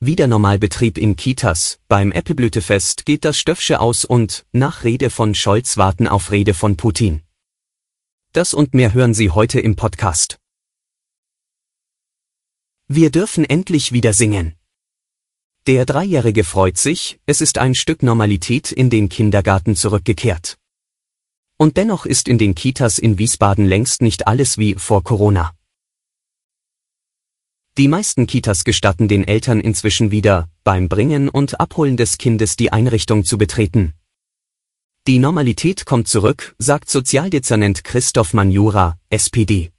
Wieder Normalbetrieb in Kitas, beim Äppelblütefest geht das Stöffsche aus und, nach Rede von Scholz warten auf Rede von Putin. Das und mehr hören Sie heute im Podcast. Wir dürfen endlich wieder singen. Der Dreijährige freut sich, es ist ein Stück Normalität in den Kindergarten zurückgekehrt. Und dennoch ist in den Kitas in Wiesbaden längst nicht alles wie vor Corona. Die meisten Kitas gestatten den Eltern inzwischen wieder, beim Bringen und Abholen des Kindes die Einrichtung zu betreten. Die Normalität kommt zurück, sagt Sozialdezernent Christoph Manjura, SPD.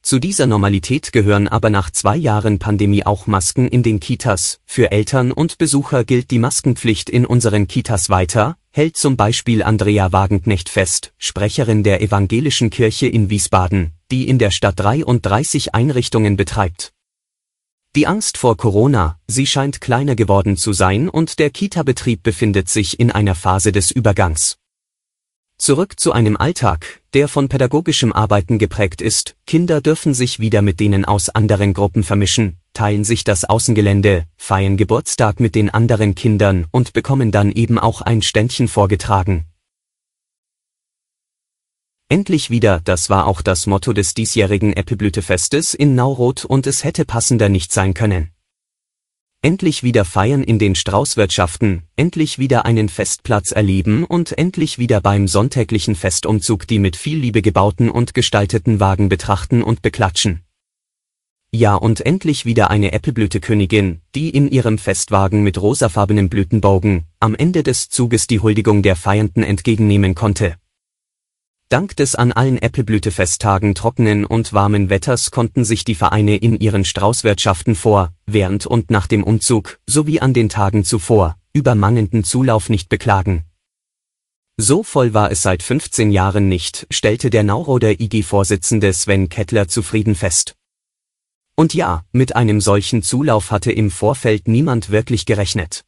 Zu dieser Normalität gehören aber nach zwei Jahren Pandemie auch Masken in den Kitas. Für Eltern und Besucher gilt die Maskenpflicht in unseren Kitas weiter, hält zum Beispiel Andrea Wagenknecht fest, Sprecherin der Evangelischen Kirche in Wiesbaden, die in der Stadt 33 Einrichtungen betreibt. Die Angst vor Corona, sie scheint kleiner geworden zu sein und der Kita-Betrieb befindet sich in einer Phase des Übergangs. Zurück zu einem Alltag, der von pädagogischem Arbeiten geprägt ist, Kinder dürfen sich wieder mit denen aus anderen Gruppen vermischen, teilen sich das Außengelände, feiern Geburtstag mit den anderen Kindern und bekommen dann eben auch ein Ständchen vorgetragen, Endlich wieder, das war auch das Motto des diesjährigen Äppelblütefestes in Nauroth und es hätte passender nicht sein können. Endlich wieder feiern in den Straußwirtschaften, endlich wieder einen Festplatz erleben und endlich wieder beim sonntäglichen Festumzug die mit viel Liebe gebauten und gestalteten Wagen betrachten und beklatschen. Ja und endlich wieder eine Äppelblütekönigin, die in ihrem Festwagen mit rosafarbenem Blütenbogen am Ende des Zuges die Huldigung der Feiernden entgegennehmen konnte. Dank des an allen Äppelblütefesttagen trockenen und warmen Wetters konnten sich die Vereine in ihren Straußwirtschaften vor, während und nach dem Umzug, sowie an den Tagen zuvor, über mangelnden Zulauf nicht beklagen. So voll war es seit 15 Jahren nicht, stellte der Nauroder IG-Vorsitzende Sven Kettler zufrieden fest. Und ja, mit einem solchen Zulauf hatte im Vorfeld niemand wirklich gerechnet.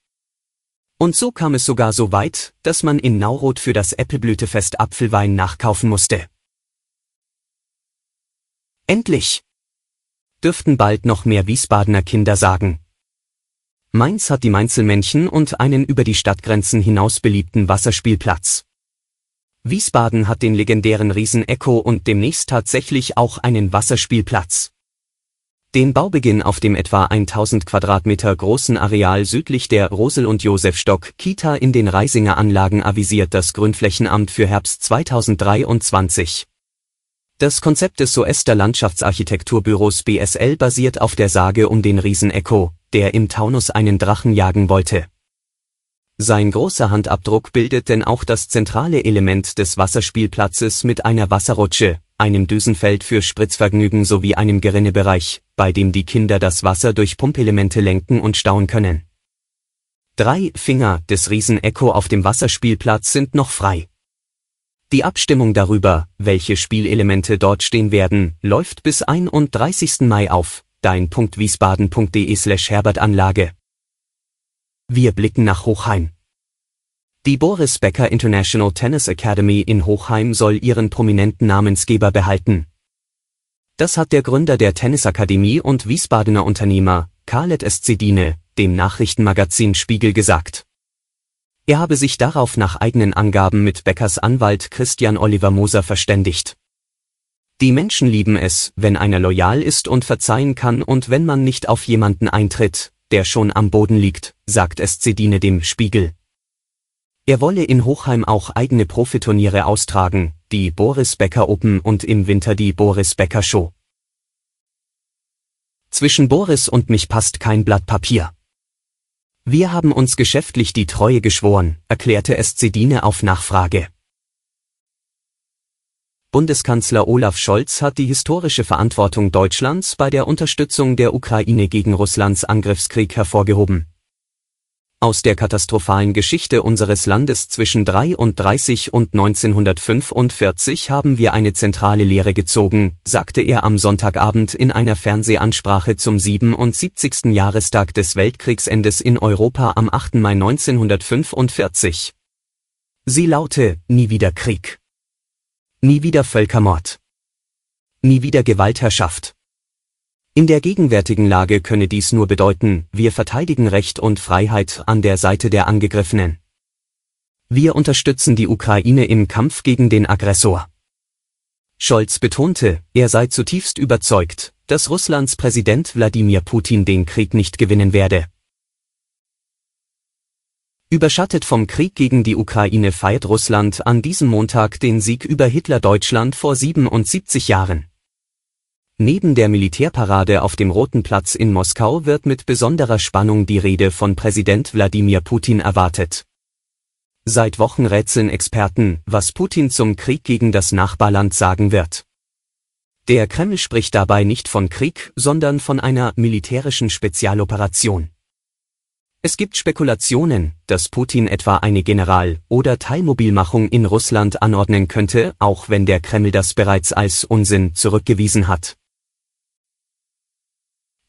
Und so kam es sogar so weit, dass man in Nauroth für das Äppelblütefest Apfelwein nachkaufen musste. Endlich! Dürften bald noch mehr Wiesbadener Kinder sagen. Mainz hat die Mainzelmännchen und einen über die Stadtgrenzen hinaus beliebten Wasserspielplatz. Wiesbaden hat den legendären Riesen Echo und demnächst tatsächlich auch einen Wasserspielplatz. Den Baubeginn auf dem etwa 1000 Quadratmeter großen Areal südlich der Rosel- und Josefstock Kita in den Reisinger Anlagen avisiert das Grünflächenamt für Herbst 2023. Das Konzept des Soester Landschaftsarchitekturbüros BSL basiert auf der Sage um den Riesen Echo, der im Taunus einen Drachen jagen wollte. Sein großer Handabdruck bildet denn auch das zentrale Element des Wasserspielplatzes mit einer Wasserrutsche, einem Düsenfeld für Spritzvergnügen sowie einem Gerinnebereich, bei dem die Kinder das Wasser durch Pumpelemente lenken und stauen können. Drei Finger des Riesen Echo auf dem Wasserspielplatz sind noch frei. Die Abstimmung darüber, welche Spielelemente dort stehen werden, läuft bis 31. Mai auf, dein.wiesbaden.de slash herbertanlage. Wir blicken nach Hochheim. Die Boris Becker International Tennis Academy in Hochheim soll ihren prominenten Namensgeber behalten. Das hat der Gründer der Tennisakademie und Wiesbadener Unternehmer, Khaled Escedine, dem Nachrichtenmagazin Spiegel gesagt. Er habe sich darauf nach eigenen Angaben mit Beckers Anwalt Christian Oliver Moser verständigt. Die Menschen lieben es, wenn einer loyal ist und verzeihen kann und wenn man nicht auf jemanden eintritt, der schon am Boden liegt, sagt Escedine dem Spiegel. Er wolle in Hochheim auch eigene Profiturniere austragen, die Boris Becker Open und im Winter die Boris Becker Show. Zwischen Boris und mich passt kein Blatt Papier. Wir haben uns geschäftlich die Treue geschworen, erklärte es Zedine auf Nachfrage. Bundeskanzler Olaf Scholz hat die historische Verantwortung Deutschlands bei der Unterstützung der Ukraine gegen Russlands Angriffskrieg hervorgehoben. Aus der katastrophalen Geschichte unseres Landes zwischen 33 und 1945 haben wir eine zentrale Lehre gezogen, sagte er am Sonntagabend in einer Fernsehansprache zum 77. Jahrestag des Weltkriegsendes in Europa am 8. Mai 1945. Sie laute, nie wieder Krieg. Nie wieder Völkermord. Nie wieder Gewaltherrschaft. In der gegenwärtigen Lage könne dies nur bedeuten, wir verteidigen Recht und Freiheit an der Seite der Angegriffenen. Wir unterstützen die Ukraine im Kampf gegen den Aggressor. Scholz betonte, er sei zutiefst überzeugt, dass Russlands Präsident Wladimir Putin den Krieg nicht gewinnen werde. Überschattet vom Krieg gegen die Ukraine feiert Russland an diesem Montag den Sieg über Hitler-Deutschland vor 77 Jahren. Neben der Militärparade auf dem Roten Platz in Moskau wird mit besonderer Spannung die Rede von Präsident Wladimir Putin erwartet. Seit Wochen rätseln Experten, was Putin zum Krieg gegen das Nachbarland sagen wird. Der Kreml spricht dabei nicht von Krieg, sondern von einer militärischen Spezialoperation. Es gibt Spekulationen, dass Putin etwa eine General- oder Teilmobilmachung in Russland anordnen könnte, auch wenn der Kreml das bereits als Unsinn zurückgewiesen hat.